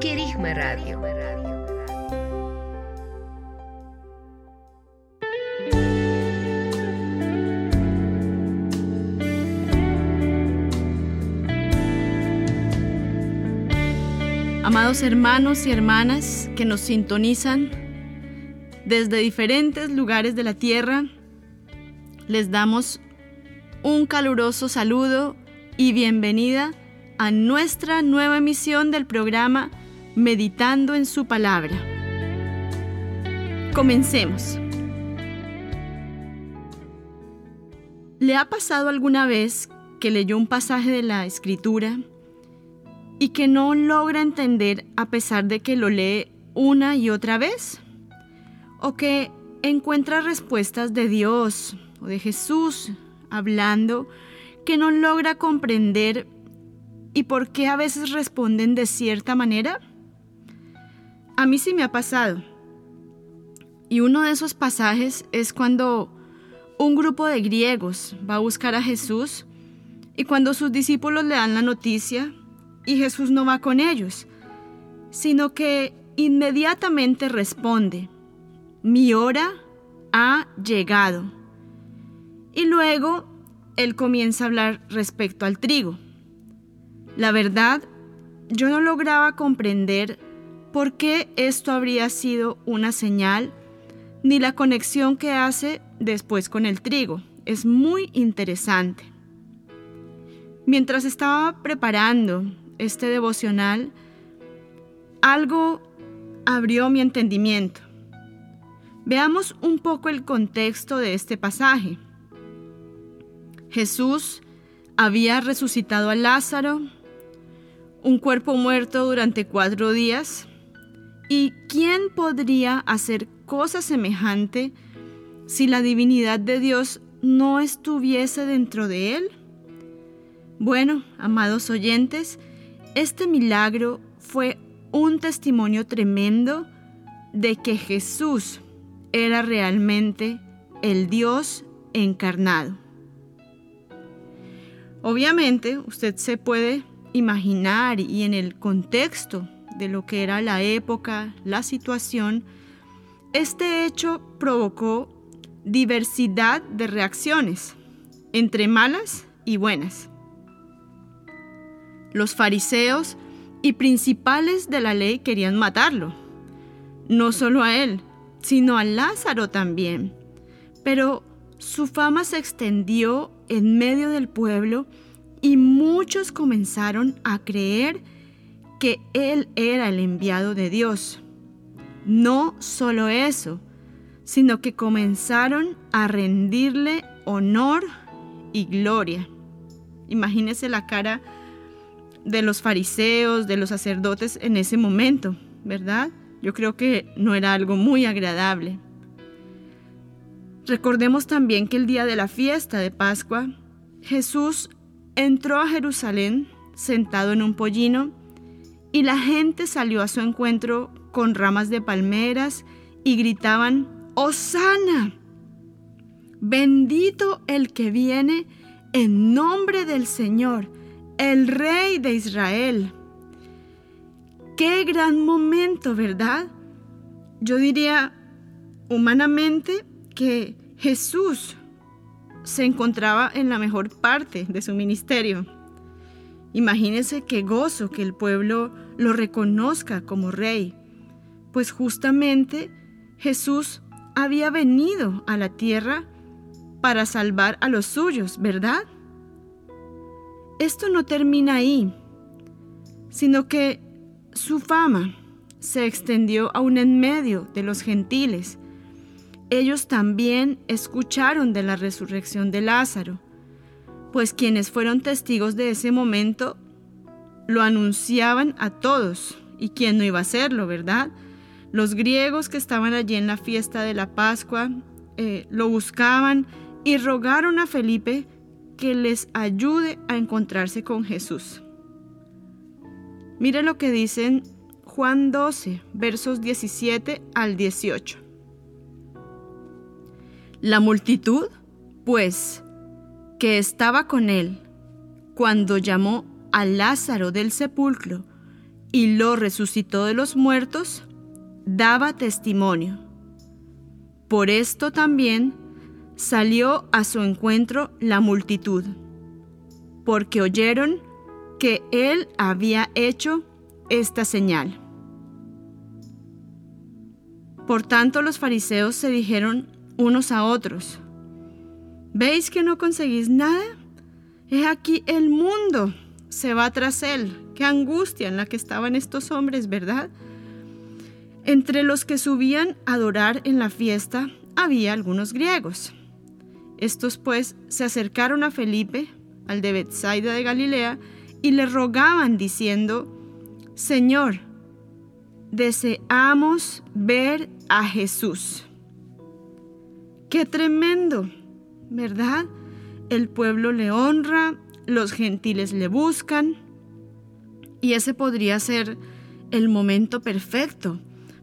Querigma Radio. Amados hermanos y hermanas que nos sintonizan desde diferentes lugares de la tierra, les damos un caluroso saludo y bienvenida a nuestra nueva emisión del programa Meditando en su palabra. Comencemos. ¿Le ha pasado alguna vez que leyó un pasaje de la escritura y que no logra entender a pesar de que lo lee una y otra vez? ¿O que encuentra respuestas de Dios o de Jesús hablando que no logra comprender y por qué a veces responden de cierta manera? A mí sí me ha pasado. Y uno de esos pasajes es cuando un grupo de griegos va a buscar a Jesús y cuando sus discípulos le dan la noticia y Jesús no va con ellos, sino que inmediatamente responde, mi hora ha llegado. Y luego él comienza a hablar respecto al trigo. La verdad, yo no lograba comprender por qué esto habría sido una señal ni la conexión que hace después con el trigo. Es muy interesante. Mientras estaba preparando este devocional, algo abrió mi entendimiento. Veamos un poco el contexto de este pasaje. Jesús había resucitado a Lázaro, un cuerpo muerto durante cuatro días, ¿y quién podría hacer cosa semejante si la divinidad de Dios no estuviese dentro de él? Bueno, amados oyentes, este milagro fue un testimonio tremendo de que Jesús era realmente el Dios encarnado. Obviamente, usted se puede imaginar y en el contexto de lo que era la época, la situación, este hecho provocó diversidad de reacciones, entre malas y buenas. Los fariseos y principales de la ley querían matarlo, no solo a él, sino a Lázaro también. Pero su fama se extendió en medio del pueblo y muchos comenzaron a creer que él era el enviado de Dios. No solo eso, sino que comenzaron a rendirle honor y gloria. Imagínese la cara de los fariseos, de los sacerdotes en ese momento, ¿verdad? Yo creo que no era algo muy agradable. Recordemos también que el día de la fiesta de Pascua, Jesús entró a Jerusalén sentado en un pollino y la gente salió a su encuentro con ramas de palmeras y gritaban, ¡Hosana! Bendito el que viene en nombre del Señor, el Rey de Israel. Qué gran momento, ¿verdad? Yo diría humanamente que Jesús se encontraba en la mejor parte de su ministerio. Imagínense qué gozo que el pueblo lo reconozca como rey, pues justamente Jesús había venido a la tierra para salvar a los suyos, ¿verdad? Esto no termina ahí, sino que su fama se extendió aún en medio de los gentiles. Ellos también escucharon de la resurrección de Lázaro, pues quienes fueron testigos de ese momento lo anunciaban a todos ¿Y quién no iba a hacerlo, verdad? Los griegos que estaban allí en la fiesta de la Pascua eh, lo buscaban y rogaron a Felipe que les ayude a encontrarse con Jesús. Mire lo que dicen Juan 12, versos 17 al 18. La multitud, pues, que estaba con él, cuando llamó a Lázaro del sepulcro y lo resucitó de los muertos, daba testimonio. Por esto también salió a su encuentro la multitud, porque oyeron que él había hecho esta señal. Por tanto los fariseos se dijeron unos a otros, ¿veis que no conseguís nada? Es aquí el mundo se va tras él. Qué angustia en la que estaban estos hombres, ¿verdad? Entre los que subían a adorar en la fiesta había algunos griegos. Estos pues se acercaron a Felipe, al de Bethsaida de Galilea, y le rogaban diciendo, Señor, deseamos ver a Jesús. Qué tremendo, ¿verdad? El pueblo le honra, los gentiles le buscan, y ese podría ser el momento perfecto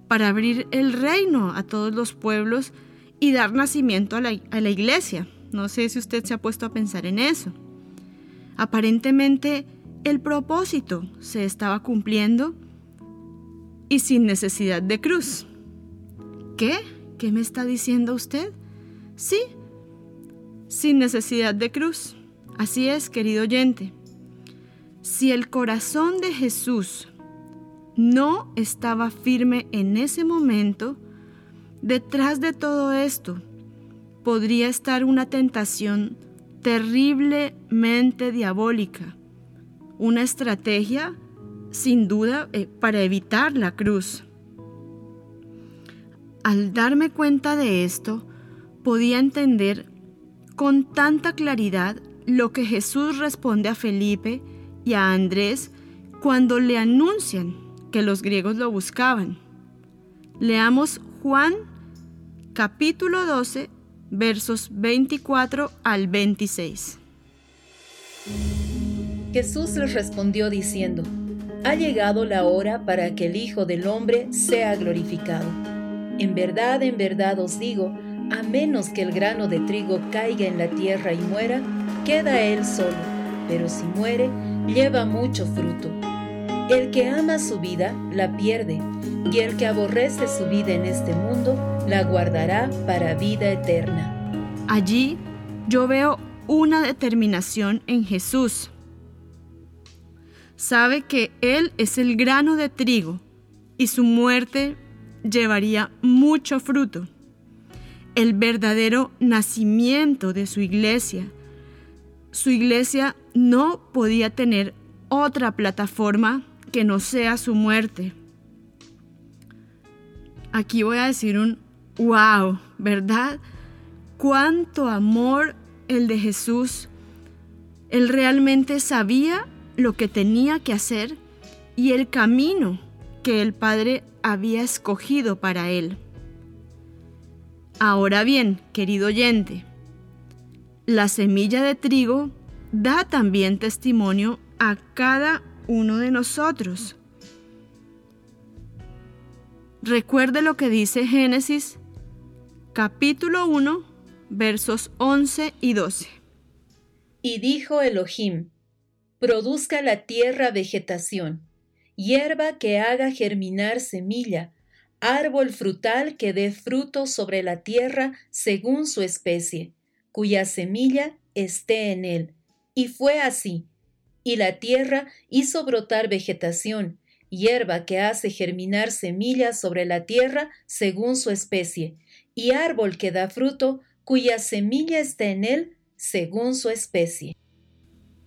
para abrir el reino a todos los pueblos y dar nacimiento a la, a la iglesia. No sé si usted se ha puesto a pensar en eso. Aparentemente el propósito se estaba cumpliendo y sin necesidad de cruz. ¿Qué? ¿Qué me está diciendo usted? Sí, sin necesidad de cruz. Así es, querido oyente. Si el corazón de Jesús no estaba firme en ese momento, detrás de todo esto podría estar una tentación terriblemente diabólica, una estrategia sin duda eh, para evitar la cruz. Al darme cuenta de esto, podía entender con tanta claridad lo que Jesús responde a Felipe y a Andrés cuando le anuncian que los griegos lo buscaban. Leamos Juan capítulo 12 versos 24 al 26. Jesús les respondió diciendo, Ha llegado la hora para que el Hijo del Hombre sea glorificado. En verdad, en verdad os digo, a menos que el grano de trigo caiga en la tierra y muera, queda él solo, pero si muere, lleva mucho fruto. El que ama su vida, la pierde, y el que aborrece su vida en este mundo, la guardará para vida eterna. Allí yo veo una determinación en Jesús. Sabe que Él es el grano de trigo y su muerte llevaría mucho fruto. El verdadero nacimiento de su iglesia. Su iglesia no podía tener otra plataforma que no sea su muerte. Aquí voy a decir un wow, ¿verdad? Cuánto amor el de Jesús. Él realmente sabía lo que tenía que hacer y el camino que el Padre había escogido para él. Ahora bien, querido oyente, la semilla de trigo da también testimonio a cada uno de nosotros. Recuerde lo que dice Génesis capítulo 1 versos 11 y 12. Y dijo Elohim, produzca la tierra vegetación, hierba que haga germinar semilla, árbol frutal que dé fruto sobre la tierra según su especie, cuya semilla esté en él. Y fue así. Y la tierra hizo brotar vegetación, hierba que hace germinar semillas sobre la tierra según su especie, y árbol que da fruto, cuya semilla está en él según su especie.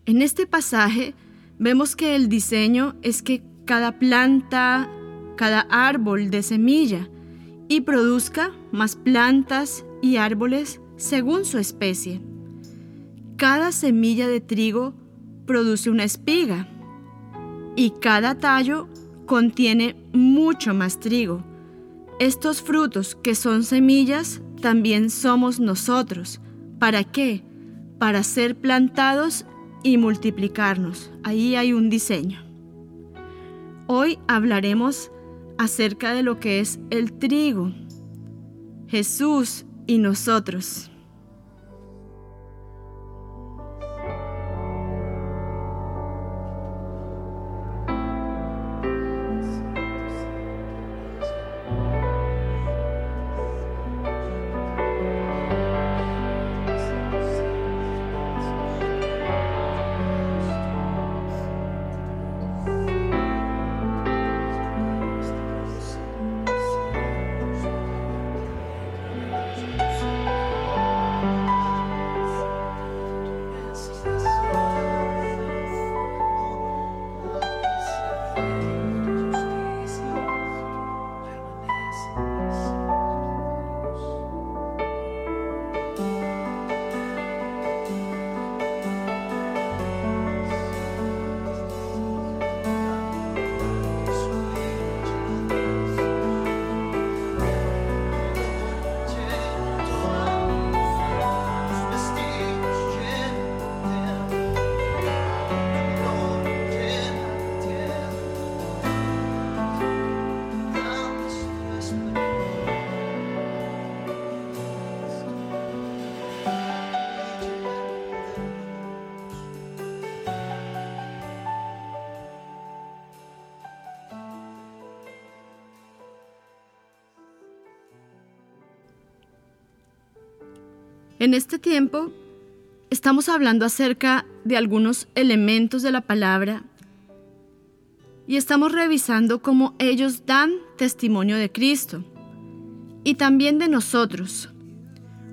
En este pasaje vemos que el diseño es que cada planta, cada árbol de semilla y produzca más plantas y árboles según su especie. Cada semilla de trigo produce una espiga y cada tallo contiene mucho más trigo. Estos frutos que son semillas también somos nosotros. ¿Para qué? Para ser plantados y multiplicarnos. Ahí hay un diseño. Hoy hablaremos acerca de lo que es el trigo, Jesús y nosotros. En este tiempo estamos hablando acerca de algunos elementos de la palabra y estamos revisando cómo ellos dan testimonio de Cristo y también de nosotros.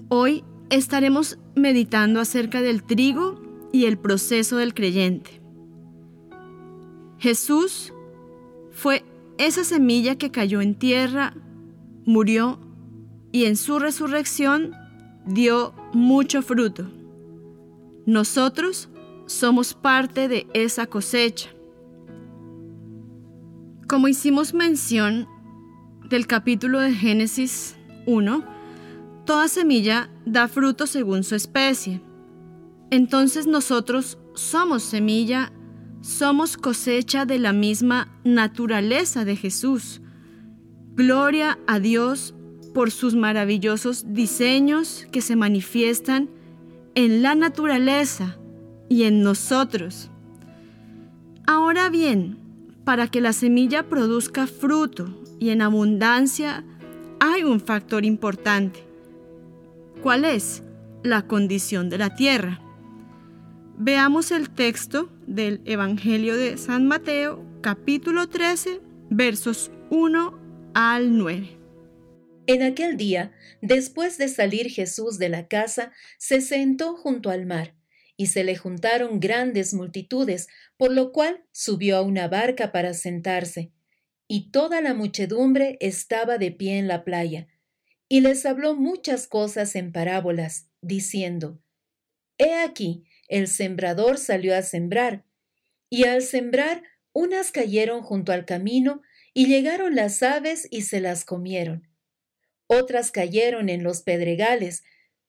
Hoy estaremos meditando acerca del trigo y el proceso del creyente. Jesús fue esa semilla que cayó en tierra, murió y en su resurrección dio mucho fruto. Nosotros somos parte de esa cosecha. Como hicimos mención del capítulo de Génesis 1, toda semilla da fruto según su especie. Entonces nosotros somos semilla, somos cosecha de la misma naturaleza de Jesús. Gloria a Dios por sus maravillosos diseños que se manifiestan en la naturaleza y en nosotros. Ahora bien, para que la semilla produzca fruto y en abundancia, hay un factor importante. ¿Cuál es? La condición de la tierra. Veamos el texto del Evangelio de San Mateo, capítulo 13, versos 1 al 9. En aquel día, después de salir Jesús de la casa, se sentó junto al mar, y se le juntaron grandes multitudes, por lo cual subió a una barca para sentarse, y toda la muchedumbre estaba de pie en la playa, y les habló muchas cosas en parábolas, diciendo, He aquí, el sembrador salió a sembrar, y al sembrar unas cayeron junto al camino, y llegaron las aves y se las comieron otras cayeron en los pedregales,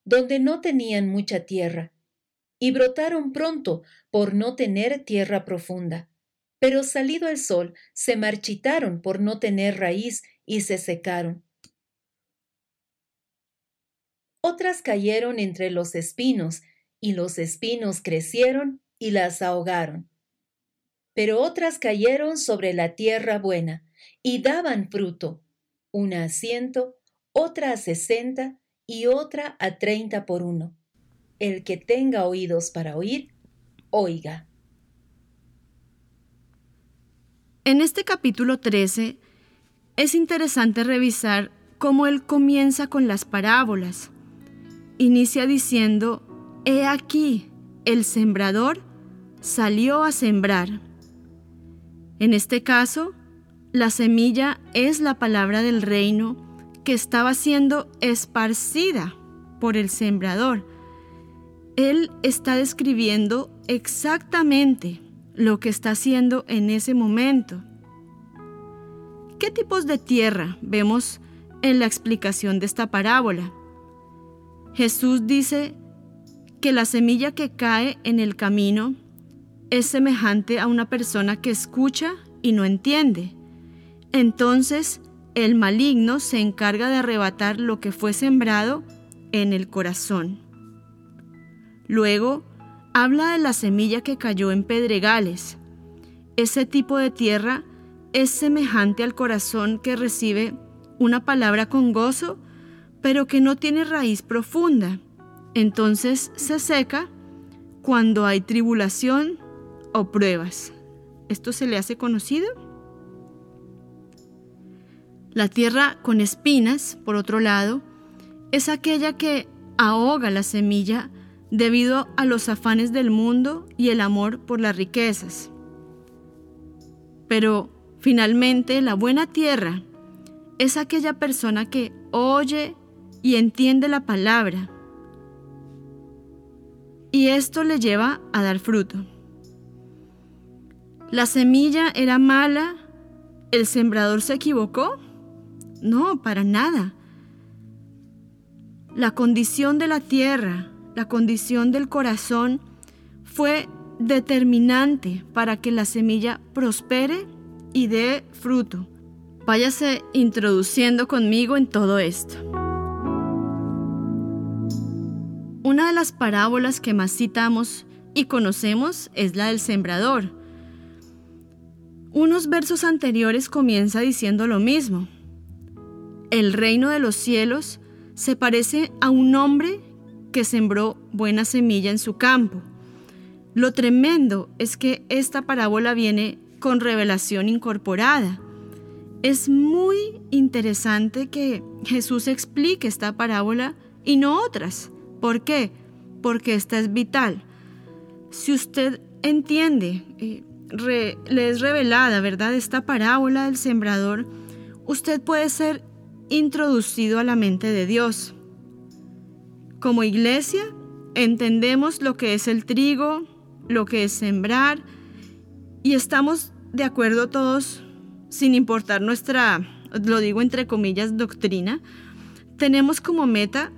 donde no tenían mucha tierra, y brotaron pronto por no tener tierra profunda. Pero salido el sol, se marchitaron por no tener raíz y se secaron. Otras cayeron entre los espinos, y los espinos crecieron y las ahogaron. Pero otras cayeron sobre la tierra buena, y daban fruto, una a ciento, otra a sesenta y otra a treinta por uno. El que tenga oídos para oír, oiga. En este capítulo 13 es interesante revisar cómo él comienza con las parábolas. Inicia diciendo, He aquí, el sembrador salió a sembrar. En este caso, la semilla es la palabra del reino que estaba siendo esparcida por el sembrador. Él está describiendo exactamente lo que está haciendo en ese momento. ¿Qué tipos de tierra vemos en la explicación de esta parábola? Jesús dice que la semilla que cae en el camino es semejante a una persona que escucha y no entiende. Entonces el maligno se encarga de arrebatar lo que fue sembrado en el corazón. Luego habla de la semilla que cayó en pedregales. Ese tipo de tierra es semejante al corazón que recibe una palabra con gozo, pero que no tiene raíz profunda. Entonces se seca cuando hay tribulación o pruebas. ¿Esto se le hace conocido? La tierra con espinas, por otro lado, es aquella que ahoga la semilla debido a los afanes del mundo y el amor por las riquezas. Pero finalmente la buena tierra es aquella persona que oye y entiende la palabra. Y esto le lleva a dar fruto. ¿La semilla era mala? ¿El sembrador se equivocó? No, para nada. La condición de la tierra, la condición del corazón fue determinante para que la semilla prospere y dé fruto. Váyase introduciendo conmigo en todo esto. Una de las parábolas que más citamos y conocemos es la del sembrador. Unos versos anteriores comienza diciendo lo mismo. El reino de los cielos se parece a un hombre que sembró buena semilla en su campo. Lo tremendo es que esta parábola viene con revelación incorporada. Es muy interesante que Jesús explique esta parábola y no otras. ¿Por qué? Porque esta es vital. Si usted entiende, eh, le es revelada, ¿verdad? Esta parábola del sembrador, usted puede ser introducido a la mente de Dios. Como iglesia, entendemos lo que es el trigo, lo que es sembrar, y estamos de acuerdo todos, sin importar nuestra, lo digo entre comillas, doctrina, tenemos como meta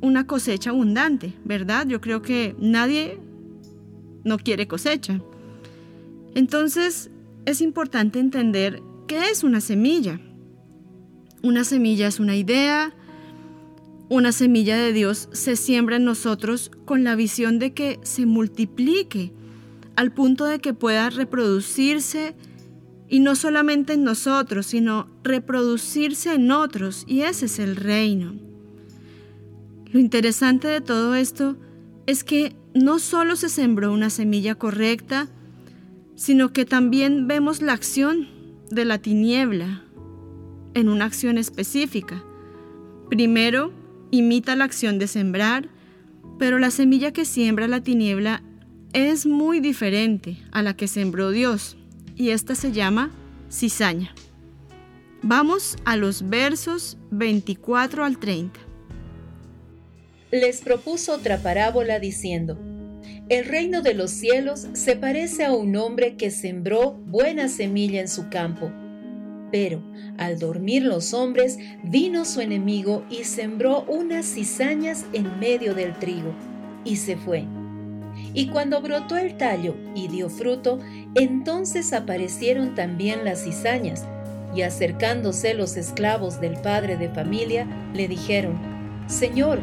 una cosecha abundante, ¿verdad? Yo creo que nadie no quiere cosecha. Entonces, es importante entender qué es una semilla. Una semilla es una idea, una semilla de Dios se siembra en nosotros con la visión de que se multiplique al punto de que pueda reproducirse y no solamente en nosotros, sino reproducirse en otros y ese es el reino. Lo interesante de todo esto es que no solo se sembró una semilla correcta, sino que también vemos la acción de la tiniebla, en una acción específica. Primero, imita la acción de sembrar, pero la semilla que siembra la tiniebla es muy diferente a la que sembró Dios, y esta se llama cizaña. Vamos a los versos 24 al 30. Les propuso otra parábola diciendo, El reino de los cielos se parece a un hombre que sembró buena semilla en su campo pero al dormir los hombres, vino su enemigo y sembró unas cizañas en medio del trigo, y se fue. Y cuando brotó el tallo y dio fruto, entonces aparecieron también las cizañas, y acercándose los esclavos del padre de familia, le dijeron, Señor,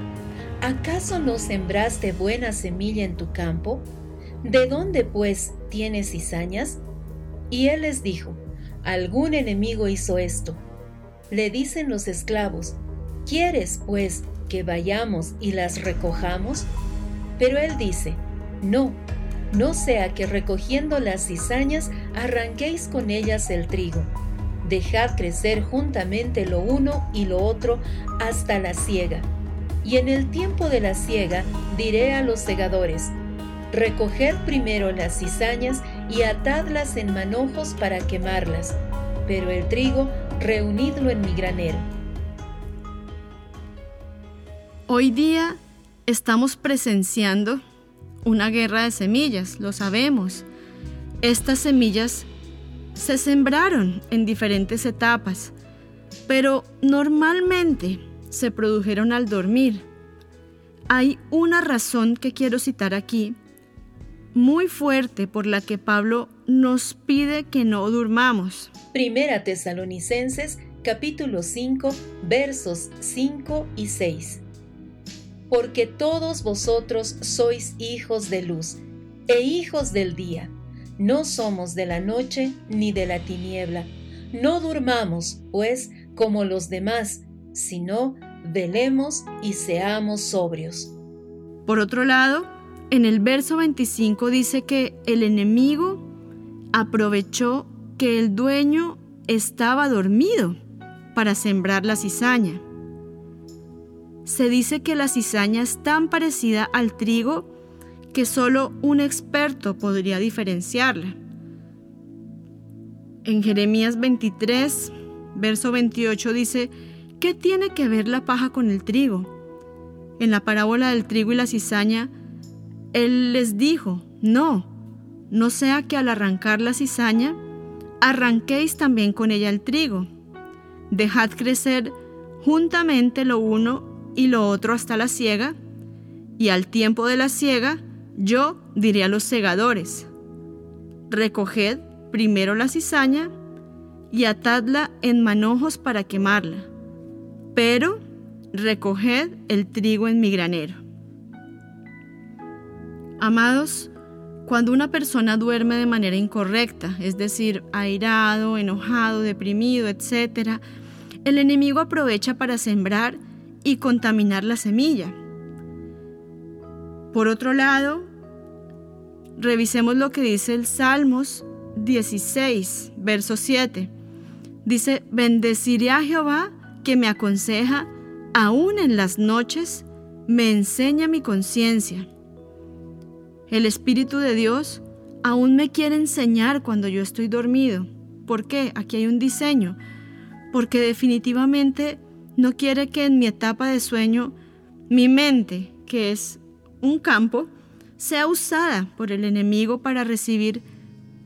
¿acaso no sembraste buena semilla en tu campo? ¿De dónde, pues, tienes cizañas? Y él les dijo, algún enemigo hizo esto. Le dicen los esclavos, ¿quieres pues que vayamos y las recojamos? Pero él dice, no, no sea que recogiendo las cizañas arranquéis con ellas el trigo. Dejad crecer juntamente lo uno y lo otro hasta la siega. Y en el tiempo de la siega diré a los segadores, recoged primero las cizañas y atadlas en manojos para quemarlas, pero el trigo reunidlo en mi granero. Hoy día estamos presenciando una guerra de semillas, lo sabemos. Estas semillas se sembraron en diferentes etapas, pero normalmente se produjeron al dormir. Hay una razón que quiero citar aquí, muy fuerte por la que Pablo nos pide que no durmamos. Primera Tesalonicenses capítulo 5 versos 5 y 6. Porque todos vosotros sois hijos de luz e hijos del día. No somos de la noche ni de la tiniebla. No durmamos, pues, como los demás, sino velemos y seamos sobrios. Por otro lado, en el verso 25 dice que el enemigo aprovechó que el dueño estaba dormido para sembrar la cizaña. Se dice que la cizaña es tan parecida al trigo que solo un experto podría diferenciarla. En Jeremías 23, verso 28 dice, ¿qué tiene que ver la paja con el trigo? En la parábola del trigo y la cizaña, él les dijo, no, no sea que al arrancar la cizaña, arranquéis también con ella el trigo. Dejad crecer juntamente lo uno y lo otro hasta la siega, y al tiempo de la siega, yo diré a los segadores, recoged primero la cizaña y atadla en manojos para quemarla, pero recoged el trigo en mi granero. Amados, cuando una persona duerme de manera incorrecta, es decir, airado, enojado, deprimido, etc., el enemigo aprovecha para sembrar y contaminar la semilla. Por otro lado, revisemos lo que dice el Salmos 16, verso 7. Dice, bendeciré a Jehová que me aconseja, aún en las noches, me enseña mi conciencia. El Espíritu de Dios aún me quiere enseñar cuando yo estoy dormido. ¿Por qué? Aquí hay un diseño. Porque definitivamente no quiere que en mi etapa de sueño mi mente, que es un campo, sea usada por el enemigo para recibir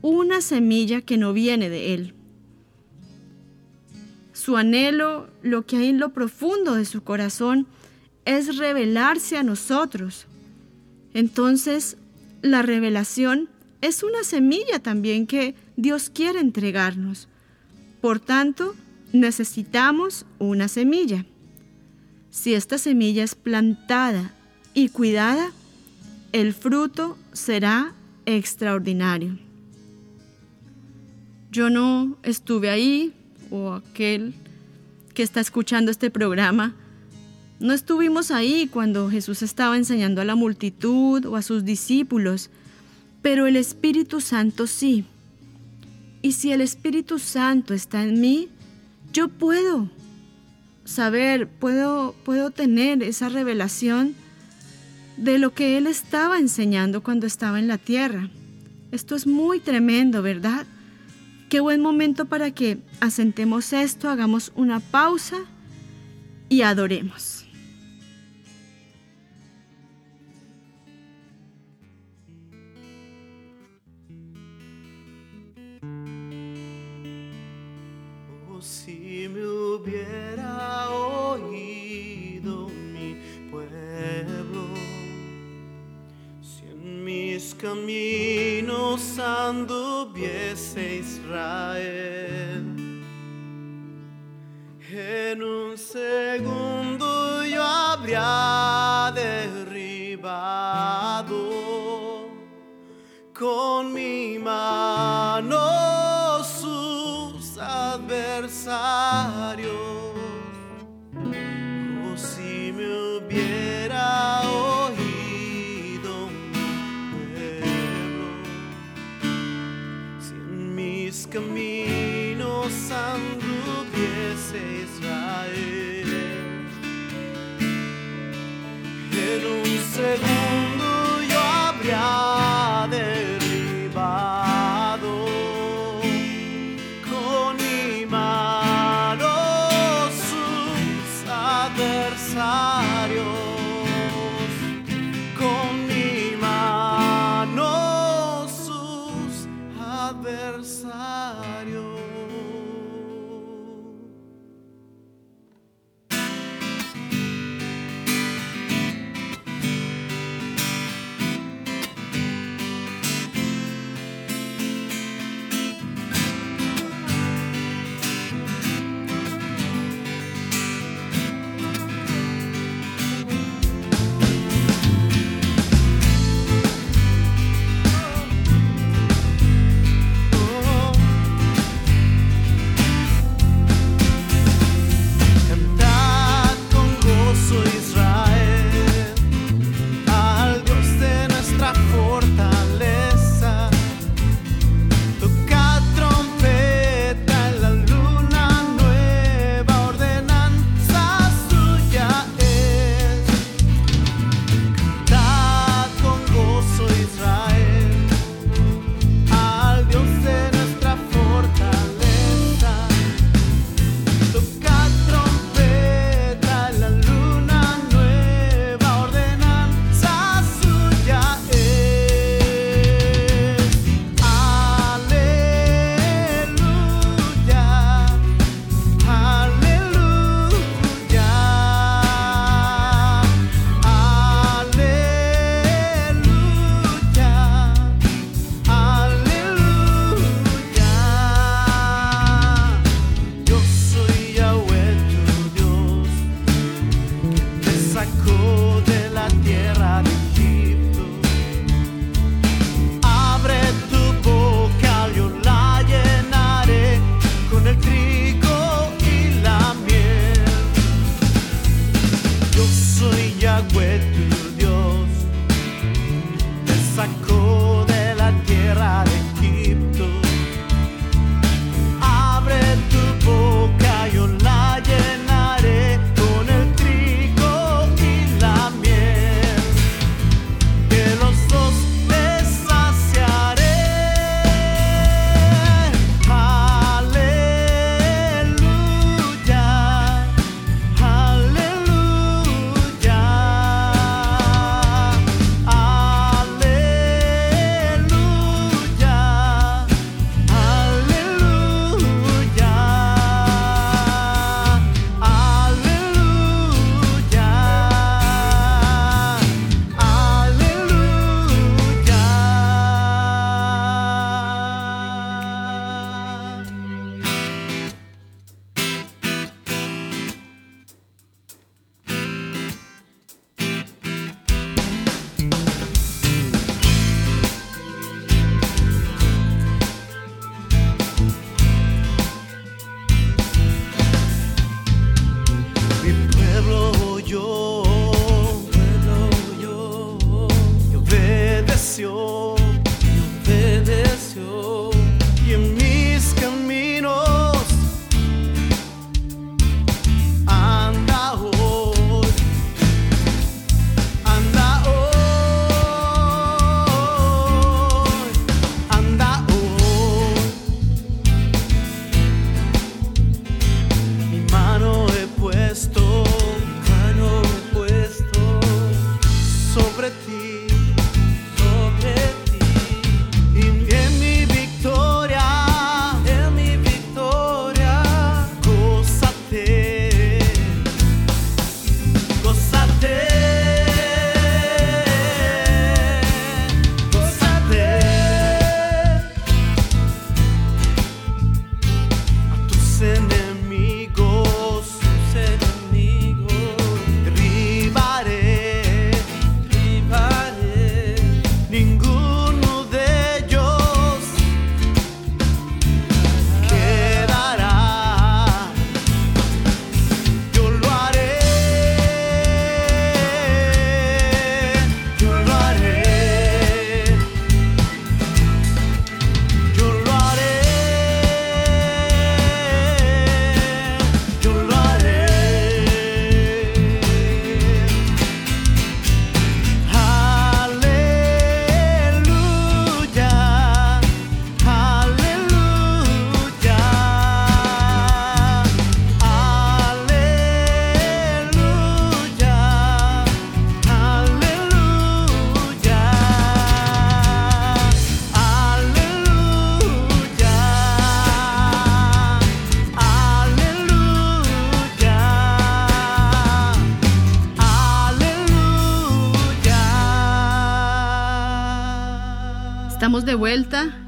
una semilla que no viene de él. Su anhelo, lo que hay en lo profundo de su corazón, es revelarse a nosotros. Entonces, la revelación es una semilla también que Dios quiere entregarnos. Por tanto, necesitamos una semilla. Si esta semilla es plantada y cuidada, el fruto será extraordinario. Yo no estuve ahí, o aquel que está escuchando este programa, no estuvimos ahí cuando Jesús estaba enseñando a la multitud o a sus discípulos, pero el Espíritu Santo sí. Y si el Espíritu Santo está en mí, yo puedo saber, puedo, puedo tener esa revelación de lo que Él estaba enseñando cuando estaba en la tierra. Esto es muy tremendo, ¿verdad? Qué buen momento para que asentemos esto, hagamos una pausa y adoremos. Hubiera oído mi pueblo, si en mis caminos anduviese Israel, en un segundo yo habría derribado con mi mano adversarios. Oh, si me hubiera oído mi pueblo, si en mis caminos anduviese Israel, en un segundo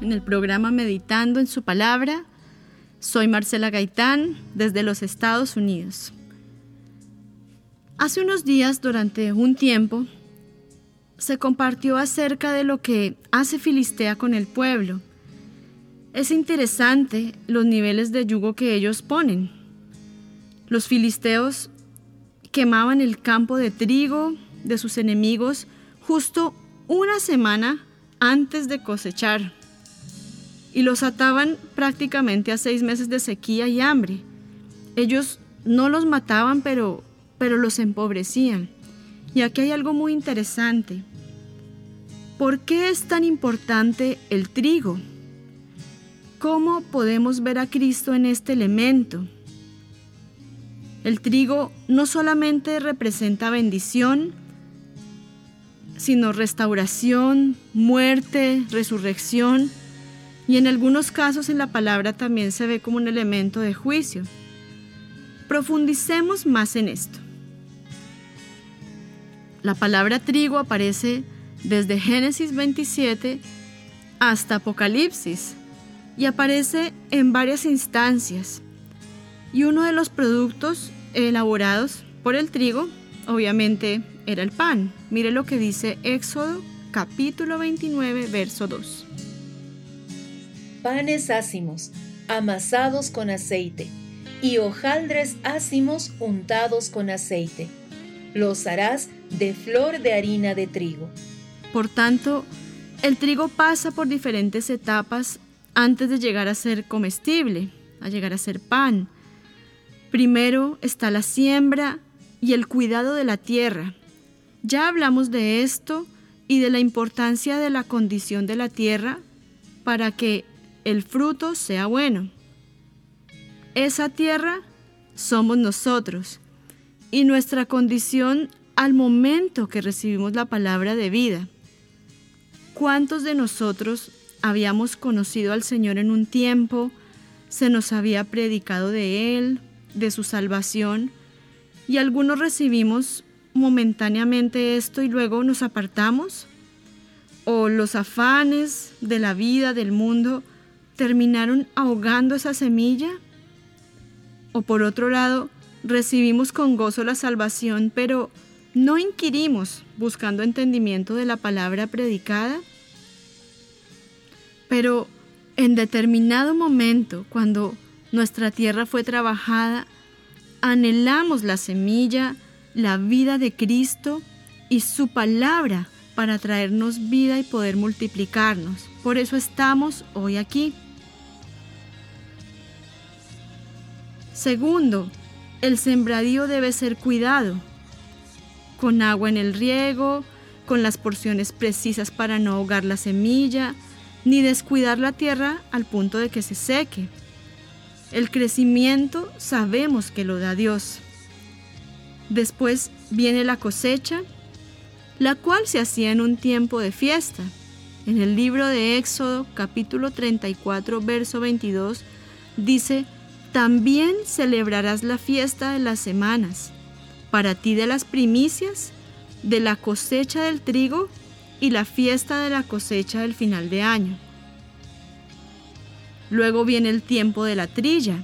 en el programa Meditando en su palabra. Soy Marcela Gaitán desde los Estados Unidos. Hace unos días, durante un tiempo, se compartió acerca de lo que hace Filistea con el pueblo. Es interesante los niveles de yugo que ellos ponen. Los filisteos quemaban el campo de trigo de sus enemigos justo una semana antes de cosechar y los ataban prácticamente a seis meses de sequía y hambre. Ellos no los mataban, pero, pero los empobrecían. Y aquí hay algo muy interesante. ¿Por qué es tan importante el trigo? ¿Cómo podemos ver a Cristo en este elemento? El trigo no solamente representa bendición, sino restauración, muerte, resurrección, y en algunos casos en la palabra también se ve como un elemento de juicio. Profundicemos más en esto. La palabra trigo aparece desde Génesis 27 hasta Apocalipsis y aparece en varias instancias. Y uno de los productos elaborados por el trigo, obviamente, era el pan. Mire lo que dice Éxodo capítulo 29, verso 2. Panes ácimos, amasados con aceite, y hojaldres ácimos untados con aceite. Los harás de flor de harina de trigo. Por tanto, el trigo pasa por diferentes etapas antes de llegar a ser comestible, a llegar a ser pan. Primero está la siembra y el cuidado de la tierra. Ya hablamos de esto y de la importancia de la condición de la tierra para que el fruto sea bueno. Esa tierra somos nosotros y nuestra condición al momento que recibimos la palabra de vida. ¿Cuántos de nosotros habíamos conocido al Señor en un tiempo, se nos había predicado de Él, de su salvación, y algunos recibimos momentáneamente esto y luego nos apartamos? ¿O los afanes de la vida, del mundo, terminaron ahogando esa semilla? ¿O por otro lado, recibimos con gozo la salvación, pero no inquirimos buscando entendimiento de la palabra predicada? Pero en determinado momento, cuando nuestra tierra fue trabajada, anhelamos la semilla, la vida de Cristo y su palabra para traernos vida y poder multiplicarnos. Por eso estamos hoy aquí. Segundo, el sembradío debe ser cuidado, con agua en el riego, con las porciones precisas para no ahogar la semilla, ni descuidar la tierra al punto de que se seque. El crecimiento sabemos que lo da Dios. Después viene la cosecha, la cual se hacía en un tiempo de fiesta. En el libro de Éxodo capítulo 34 verso 22 dice, también celebrarás la fiesta de las semanas, para ti de las primicias, de la cosecha del trigo y la fiesta de la cosecha del final de año. Luego viene el tiempo de la trilla.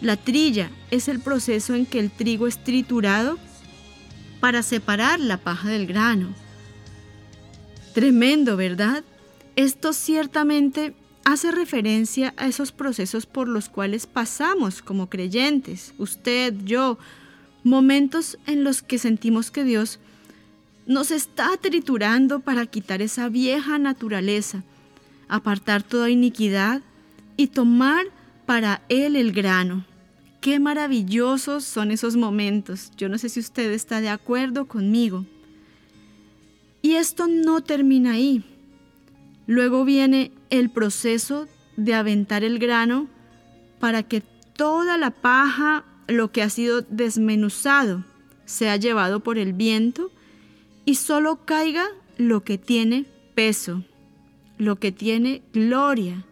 La trilla es el proceso en que el trigo es triturado para separar la paja del grano. Tremendo, ¿verdad? Esto ciertamente hace referencia a esos procesos por los cuales pasamos como creyentes, usted, yo, momentos en los que sentimos que Dios nos está triturando para quitar esa vieja naturaleza, apartar toda iniquidad y tomar para Él el grano. Qué maravillosos son esos momentos. Yo no sé si usted está de acuerdo conmigo. Y esto no termina ahí. Luego viene el proceso de aventar el grano para que toda la paja, lo que ha sido desmenuzado, sea llevado por el viento y solo caiga lo que tiene peso, lo que tiene gloria,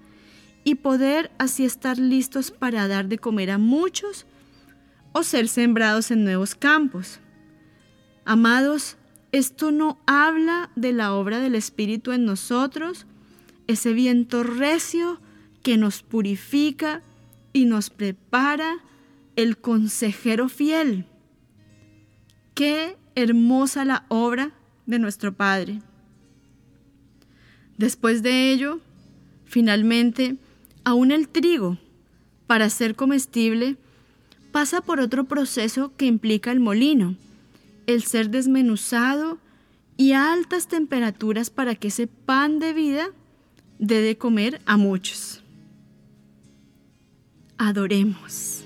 y poder así estar listos para dar de comer a muchos o ser sembrados en nuevos campos. Amados, esto no habla de la obra del Espíritu en nosotros, ese viento recio que nos purifica y nos prepara el consejero fiel. Qué hermosa la obra de nuestro Padre. Después de ello, finalmente, aún el trigo, para ser comestible, pasa por otro proceso que implica el molino, el ser desmenuzado y altas temperaturas para que ese pan de vida dé de comer a muchos. Adoremos.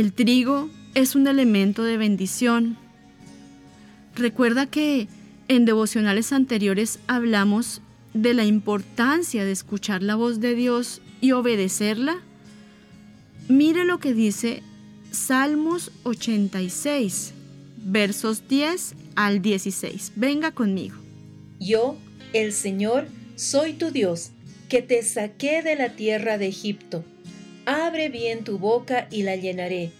El trigo es un elemento de bendición. Recuerda que en devocionales anteriores hablamos de la importancia de escuchar la voz de Dios y obedecerla. Mire lo que dice Salmos 86, versos 10 al 16. Venga conmigo. Yo, el Señor, soy tu Dios, que te saqué de la tierra de Egipto. Abre bien tu boca y la llenaré.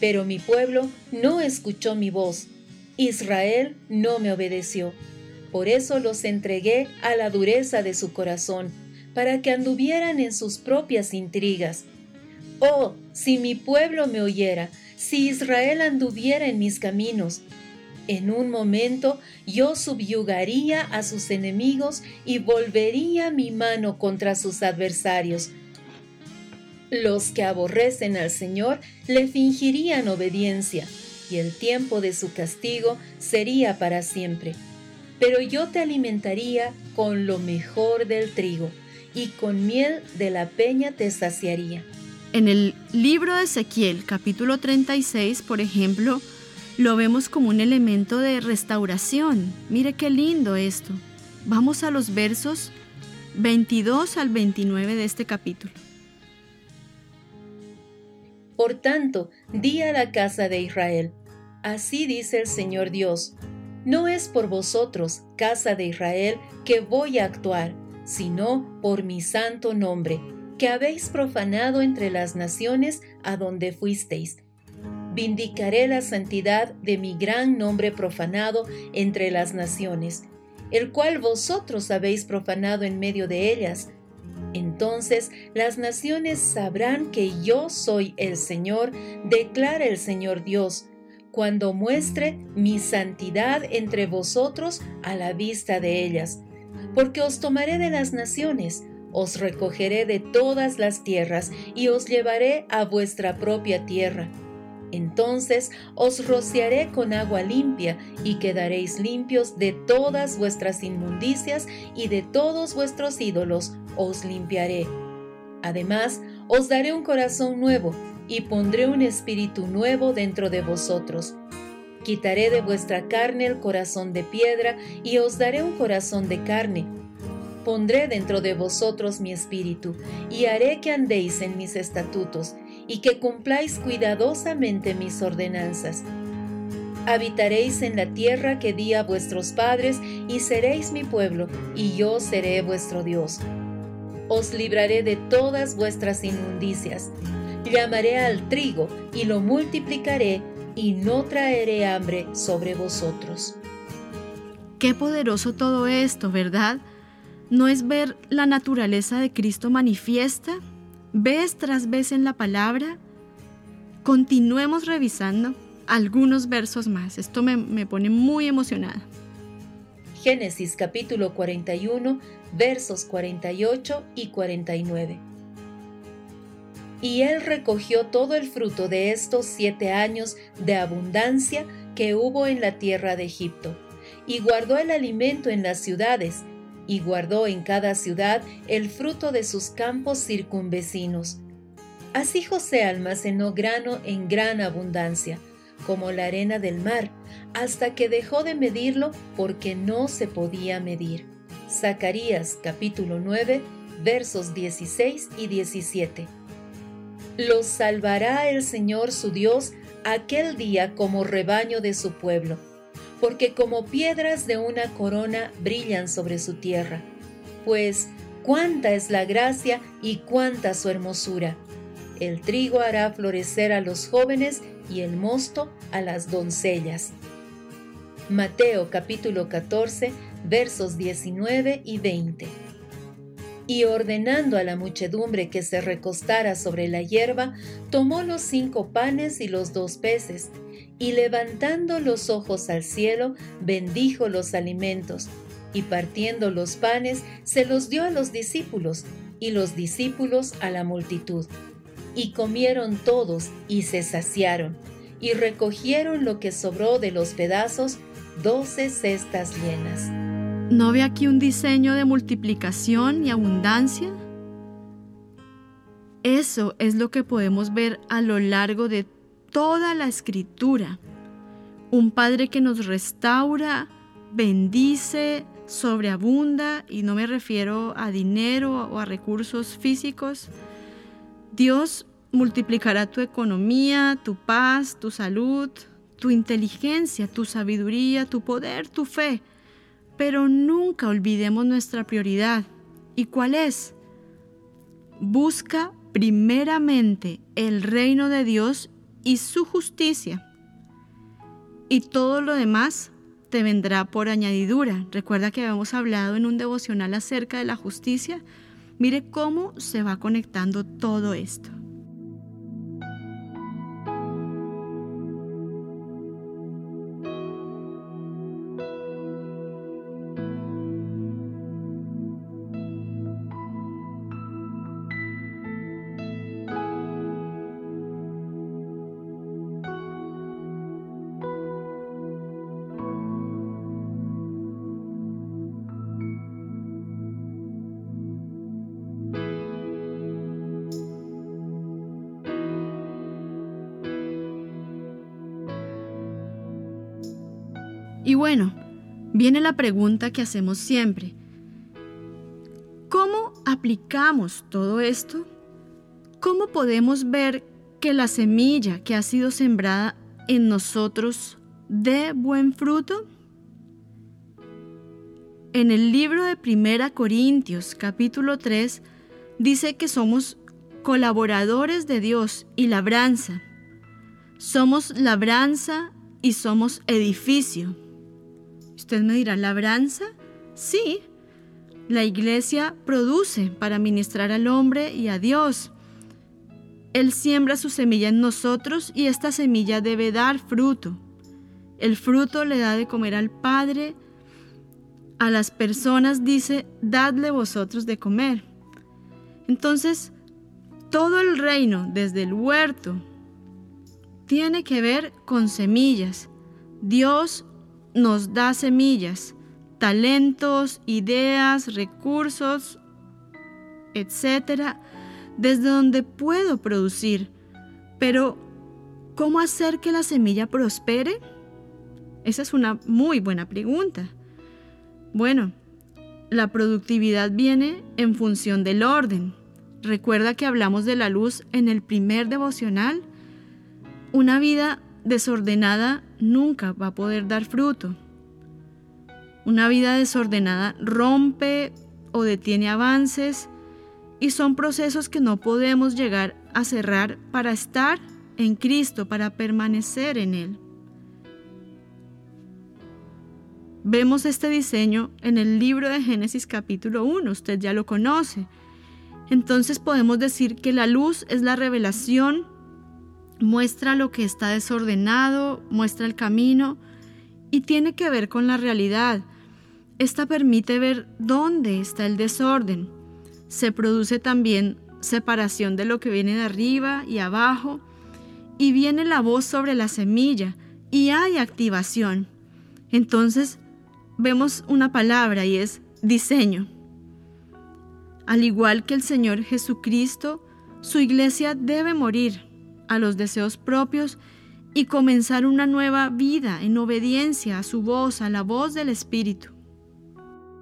Pero mi pueblo no escuchó mi voz. Israel no me obedeció. Por eso los entregué a la dureza de su corazón, para que anduvieran en sus propias intrigas. Oh, si mi pueblo me oyera, si Israel anduviera en mis caminos, en un momento yo subyugaría a sus enemigos y volvería mi mano contra sus adversarios. Los que aborrecen al Señor le fingirían obediencia, y el tiempo de su castigo sería para siempre. Pero yo te alimentaría con lo mejor del trigo, y con miel de la peña te saciaría. En el libro de Ezequiel, capítulo 36, por ejemplo, lo vemos como un elemento de restauración. Mire qué lindo esto. Vamos a los versos 22 al 29 de este capítulo. Por tanto, di a la casa de Israel, Así dice el Señor Dios, no es por vosotros, casa de Israel, que voy a actuar, sino por mi santo nombre, que habéis profanado entre las naciones a donde fuisteis. Vindicaré la santidad de mi gran nombre profanado entre las naciones, el cual vosotros habéis profanado en medio de ellas. Entonces las naciones sabrán que yo soy el Señor, declara el Señor Dios, cuando muestre mi santidad entre vosotros a la vista de ellas. Porque os tomaré de las naciones, os recogeré de todas las tierras y os llevaré a vuestra propia tierra. Entonces os rociaré con agua limpia y quedaréis limpios de todas vuestras inmundicias y de todos vuestros ídolos os limpiaré. Además, os daré un corazón nuevo y pondré un espíritu nuevo dentro de vosotros. Quitaré de vuestra carne el corazón de piedra y os daré un corazón de carne. Pondré dentro de vosotros mi espíritu y haré que andéis en mis estatutos y que cumpláis cuidadosamente mis ordenanzas. Habitaréis en la tierra que di a vuestros padres y seréis mi pueblo y yo seré vuestro Dios. Os libraré de todas vuestras inmundicias llamaré al trigo y lo multiplicaré y no traeré hambre sobre vosotros. Qué poderoso todo esto, ¿verdad? ¿No es ver la naturaleza de Cristo manifiesta? ¿Vez tras vez en la palabra? Continuemos revisando algunos versos más. Esto me, me pone muy emocionada. Génesis capítulo 41, versos 48 y 49. Y él recogió todo el fruto de estos siete años de abundancia que hubo en la tierra de Egipto, y guardó el alimento en las ciudades, y guardó en cada ciudad el fruto de sus campos circunvecinos. Así José almacenó grano en gran abundancia, como la arena del mar, hasta que dejó de medirlo porque no se podía medir. Zacarías capítulo 9 versos 16 y 17. Los salvará el Señor su Dios aquel día como rebaño de su pueblo, porque como piedras de una corona brillan sobre su tierra. Pues cuánta es la gracia y cuánta su hermosura. El trigo hará florecer a los jóvenes y el mosto a las doncellas. Mateo capítulo 14 versos 19 y 20 y ordenando a la muchedumbre que se recostara sobre la hierba, tomó los cinco panes y los dos peces, y levantando los ojos al cielo, bendijo los alimentos, y partiendo los panes, se los dio a los discípulos, y los discípulos a la multitud. Y comieron todos, y se saciaron, y recogieron lo que sobró de los pedazos, doce cestas llenas. ¿No ve aquí un diseño de multiplicación y abundancia? Eso es lo que podemos ver a lo largo de toda la escritura. Un Padre que nos restaura, bendice, sobreabunda, y no me refiero a dinero o a recursos físicos. Dios multiplicará tu economía, tu paz, tu salud, tu inteligencia, tu sabiduría, tu poder, tu fe pero nunca olvidemos nuestra prioridad. ¿Y cuál es? Busca primeramente el reino de Dios y su justicia. Y todo lo demás te vendrá por añadidura. Recuerda que habíamos hablado en un devocional acerca de la justicia. Mire cómo se va conectando todo esto. Bueno, viene la pregunta que hacemos siempre. ¿Cómo aplicamos todo esto? ¿Cómo podemos ver que la semilla que ha sido sembrada en nosotros dé buen fruto? En el libro de Primera Corintios, capítulo 3, dice que somos colaboradores de Dios y labranza. Somos labranza y somos edificio. Usted me dirá, ¿labranza? Sí. La iglesia produce para ministrar al hombre y a Dios. Él siembra su semilla en nosotros y esta semilla debe dar fruto. El fruto le da de comer al Padre. A las personas dice, dadle vosotros de comer. Entonces, todo el reino, desde el huerto, tiene que ver con semillas. Dios nos da semillas, talentos, ideas, recursos, etcétera, desde donde puedo producir. Pero, ¿cómo hacer que la semilla prospere? Esa es una muy buena pregunta. Bueno, la productividad viene en función del orden. Recuerda que hablamos de la luz en el primer devocional. Una vida desordenada nunca va a poder dar fruto. Una vida desordenada rompe o detiene avances y son procesos que no podemos llegar a cerrar para estar en Cristo, para permanecer en Él. Vemos este diseño en el libro de Génesis capítulo 1, usted ya lo conoce. Entonces podemos decir que la luz es la revelación, muestra lo que está desordenado, muestra el camino y tiene que ver con la realidad. Esta permite ver dónde está el desorden. Se produce también separación de lo que viene de arriba y abajo y viene la voz sobre la semilla y hay activación. Entonces vemos una palabra y es diseño. Al igual que el Señor Jesucristo, su iglesia debe morir a los deseos propios y comenzar una nueva vida en obediencia a su voz, a la voz del Espíritu.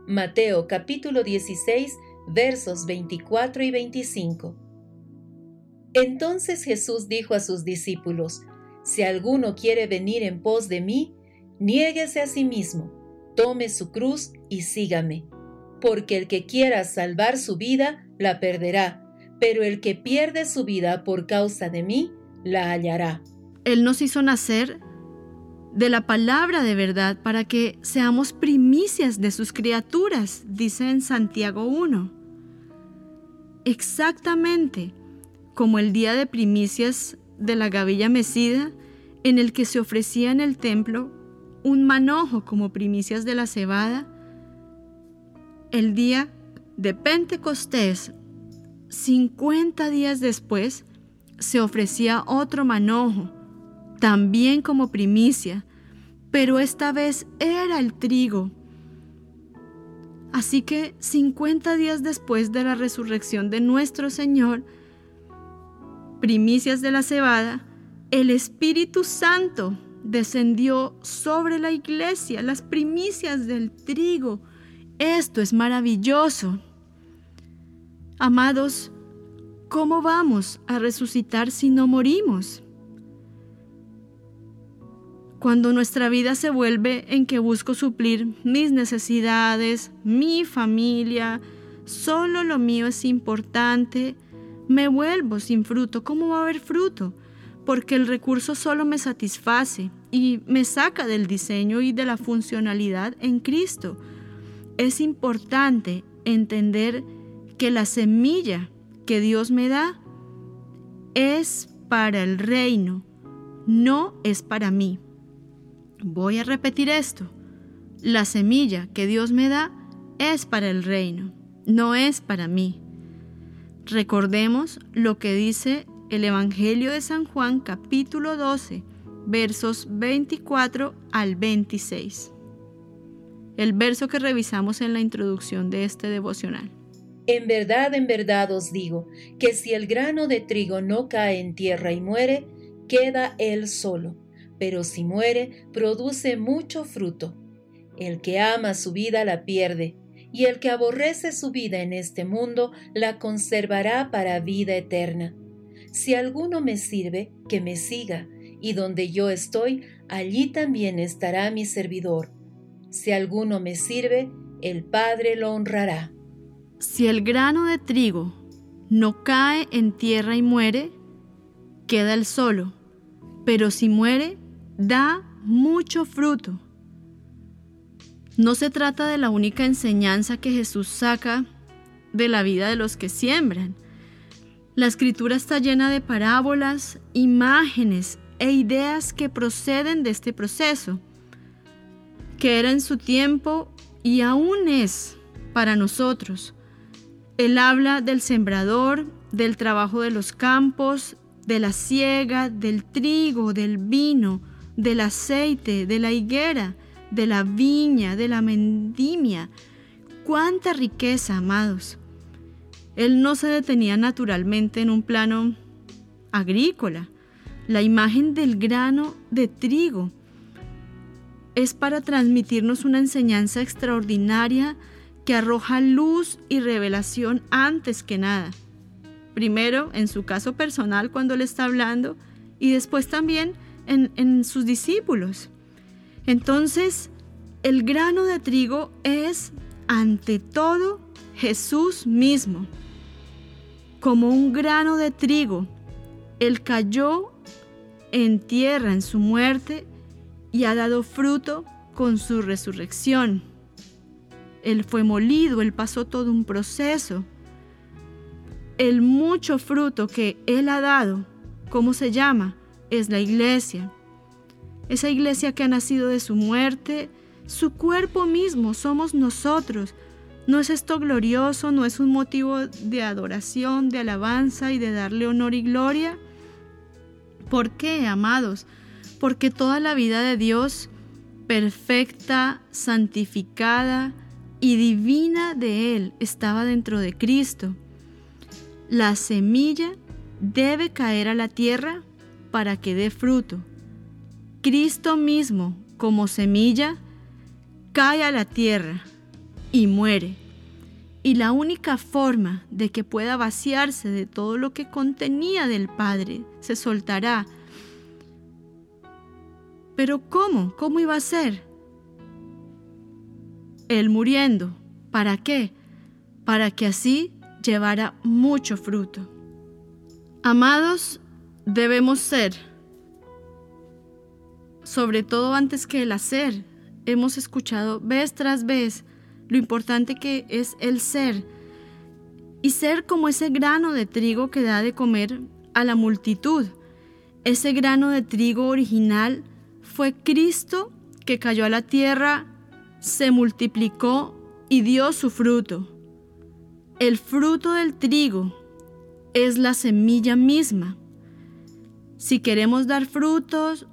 Mateo capítulo 16 versos 24 y 25. Entonces Jesús dijo a sus discípulos, Si alguno quiere venir en pos de mí, niéguese a sí mismo tome su cruz y sígame. Porque el que quiera salvar su vida, la perderá, pero el que pierde su vida por causa de mí, la hallará. Él nos hizo nacer de la palabra de verdad para que seamos primicias de sus criaturas, dice en Santiago 1. Exactamente como el día de primicias de la gavilla mecida, en el que se ofrecía en el templo un manojo como primicias de la cebada, el día de Pentecostés, 50 días después, se ofrecía otro manojo, también como primicia, pero esta vez era el trigo. Así que 50 días después de la resurrección de nuestro Señor, primicias de la cebada, el Espíritu Santo descendió sobre la iglesia, las primicias del trigo. Esto es maravilloso. Amados, ¿cómo vamos a resucitar si no morimos? Cuando nuestra vida se vuelve en que busco suplir mis necesidades, mi familia, solo lo mío es importante, me vuelvo sin fruto. ¿Cómo va a haber fruto? porque el recurso solo me satisface y me saca del diseño y de la funcionalidad en Cristo. Es importante entender que la semilla que Dios me da es para el reino, no es para mí. Voy a repetir esto. La semilla que Dios me da es para el reino, no es para mí. Recordemos lo que dice el Evangelio de San Juan capítulo 12, versos 24 al 26. El verso que revisamos en la introducción de este devocional. En verdad, en verdad os digo, que si el grano de trigo no cae en tierra y muere, queda él solo, pero si muere, produce mucho fruto. El que ama su vida la pierde, y el que aborrece su vida en este mundo la conservará para vida eterna. Si alguno me sirve, que me siga, y donde yo estoy, allí también estará mi servidor. Si alguno me sirve, el Padre lo honrará. Si el grano de trigo no cae en tierra y muere, queda el solo, pero si muere, da mucho fruto. No se trata de la única enseñanza que Jesús saca de la vida de los que siembran. La escritura está llena de parábolas, imágenes e ideas que proceden de este proceso, que era en su tiempo y aún es para nosotros. Él habla del sembrador, del trabajo de los campos, de la siega, del trigo, del vino, del aceite, de la higuera, de la viña, de la mendimia. ¡Cuánta riqueza, amados! Él no se detenía naturalmente en un plano agrícola. La imagen del grano de trigo es para transmitirnos una enseñanza extraordinaria que arroja luz y revelación antes que nada. Primero en su caso personal cuando le está hablando y después también en, en sus discípulos. Entonces, el grano de trigo es ante todo Jesús mismo. Como un grano de trigo, Él cayó en tierra en su muerte y ha dado fruto con su resurrección. Él fue molido, Él pasó todo un proceso. El mucho fruto que Él ha dado, ¿cómo se llama? Es la iglesia. Esa iglesia que ha nacido de su muerte, su cuerpo mismo somos nosotros. ¿No es esto glorioso? ¿No es un motivo de adoración, de alabanza y de darle honor y gloria? ¿Por qué, amados? Porque toda la vida de Dios, perfecta, santificada y divina de Él, estaba dentro de Cristo. La semilla debe caer a la tierra para que dé fruto. Cristo mismo, como semilla, cae a la tierra y muere. Y la única forma de que pueda vaciarse de todo lo que contenía del Padre se soltará. Pero ¿cómo? ¿Cómo iba a ser? Él muriendo. ¿Para qué? Para que así llevara mucho fruto. Amados, debemos ser, sobre todo antes que el hacer. Hemos escuchado vez tras vez lo importante que es el ser y ser como ese grano de trigo que da de comer a la multitud. Ese grano de trigo original fue Cristo que cayó a la tierra, se multiplicó y dio su fruto. El fruto del trigo es la semilla misma. Si queremos dar frutos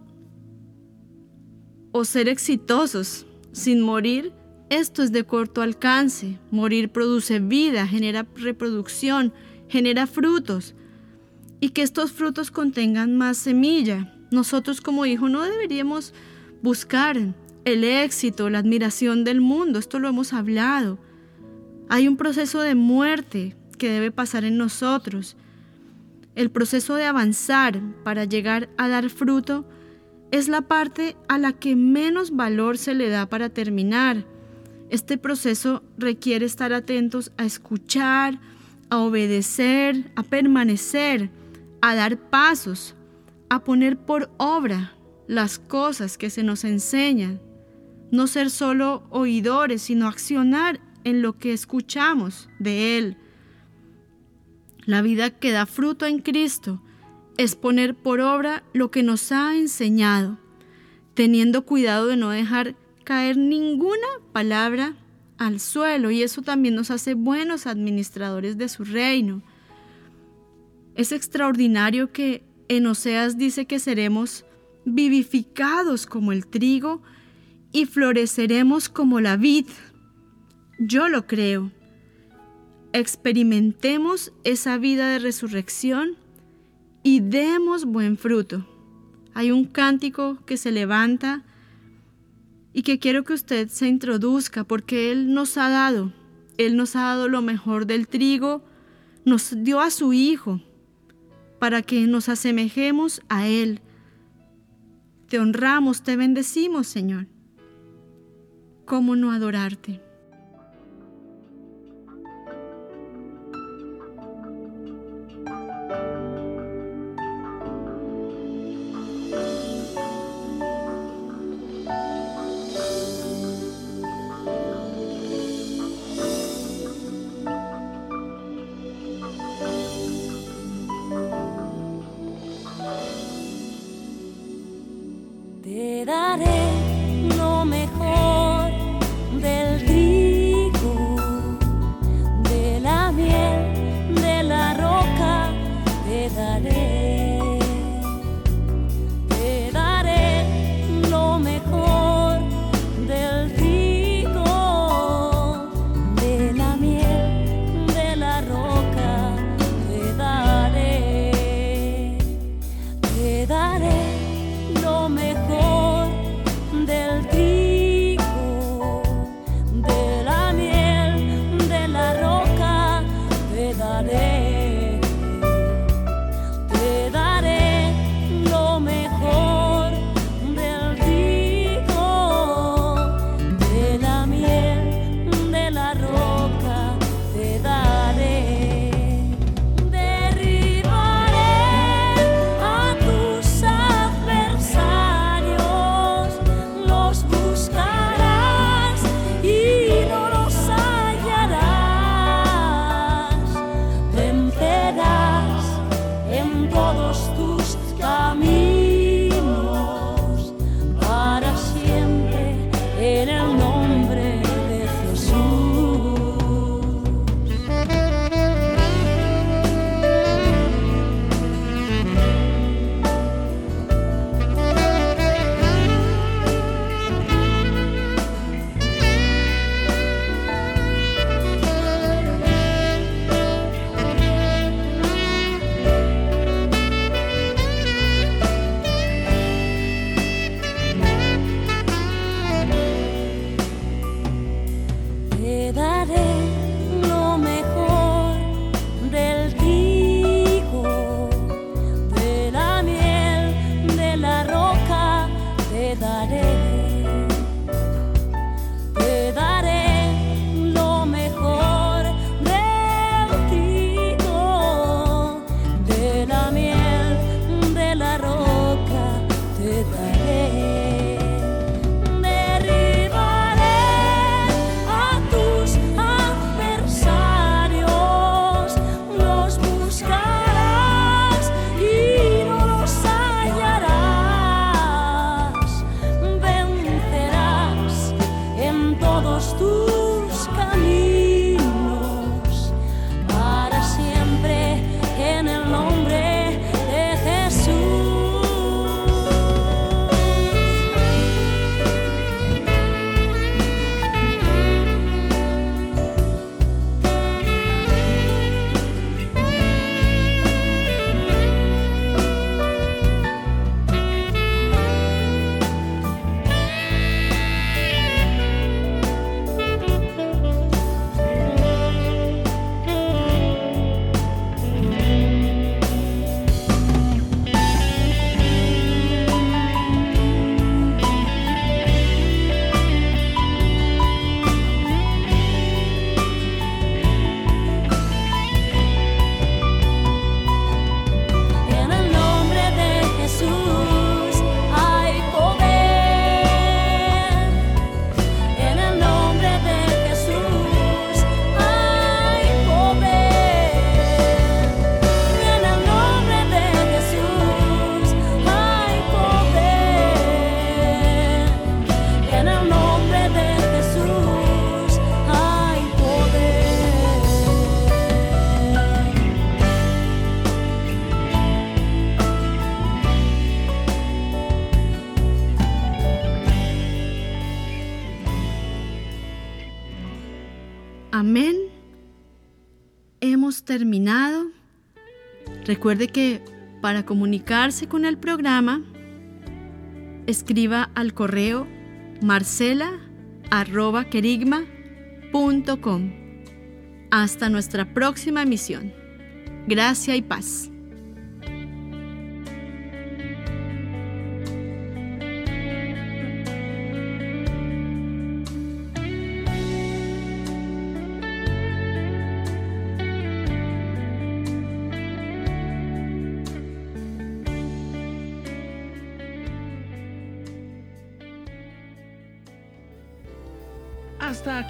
o ser exitosos sin morir, esto es de corto alcance. Morir produce vida, genera reproducción, genera frutos. Y que estos frutos contengan más semilla. Nosotros como hijos no deberíamos buscar el éxito, la admiración del mundo. Esto lo hemos hablado. Hay un proceso de muerte que debe pasar en nosotros. El proceso de avanzar para llegar a dar fruto es la parte a la que menos valor se le da para terminar. Este proceso requiere estar atentos a escuchar, a obedecer, a permanecer, a dar pasos, a poner por obra las cosas que se nos enseñan. No ser solo oidores, sino accionar en lo que escuchamos de Él. La vida que da fruto en Cristo es poner por obra lo que nos ha enseñado, teniendo cuidado de no dejar caer ninguna palabra al suelo y eso también nos hace buenos administradores de su reino. Es extraordinario que en Oseas dice que seremos vivificados como el trigo y floreceremos como la vid. Yo lo creo. Experimentemos esa vida de resurrección y demos buen fruto. Hay un cántico que se levanta y que quiero que usted se introduzca porque Él nos ha dado, Él nos ha dado lo mejor del trigo, nos dio a su Hijo para que nos asemejemos a Él. Te honramos, te bendecimos, Señor. ¿Cómo no adorarte? Recuerde que para comunicarse con el programa, escriba al correo marcela.querigma.com. Hasta nuestra próxima emisión. Gracia y paz.